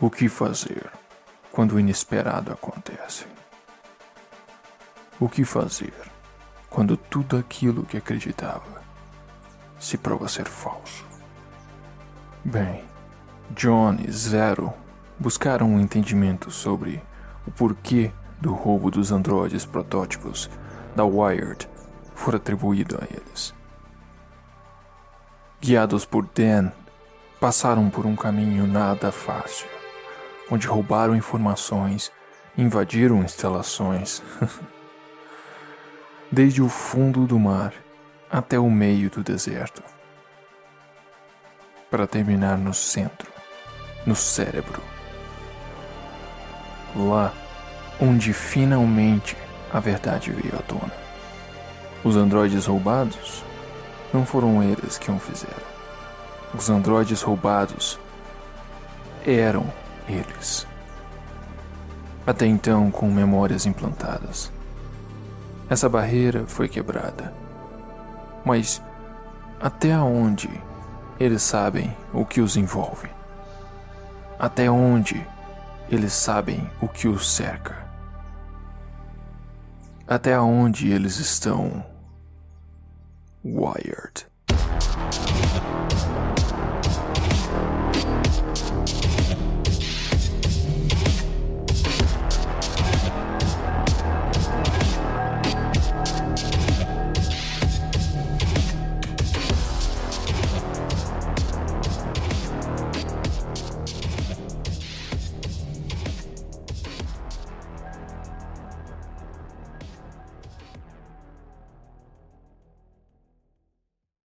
O que fazer quando o inesperado acontece? O que fazer quando tudo aquilo que acreditava se prova ser falso? Bem, John e Zero buscaram um entendimento sobre o porquê do roubo dos androides protótipos da Wired for atribuído a eles. Guiados por Dan, passaram por um caminho nada fácil onde roubaram informações, invadiram instalações. Desde o fundo do mar até o meio do deserto. Para terminar no centro, no cérebro. Lá onde finalmente a verdade veio à tona. Os androides roubados não foram eles que o fizeram. Os androides roubados eram eles. Até então, com memórias implantadas. Essa barreira foi quebrada. Mas até onde eles sabem o que os envolve? Até onde eles sabem o que os cerca? Até onde eles estão wired?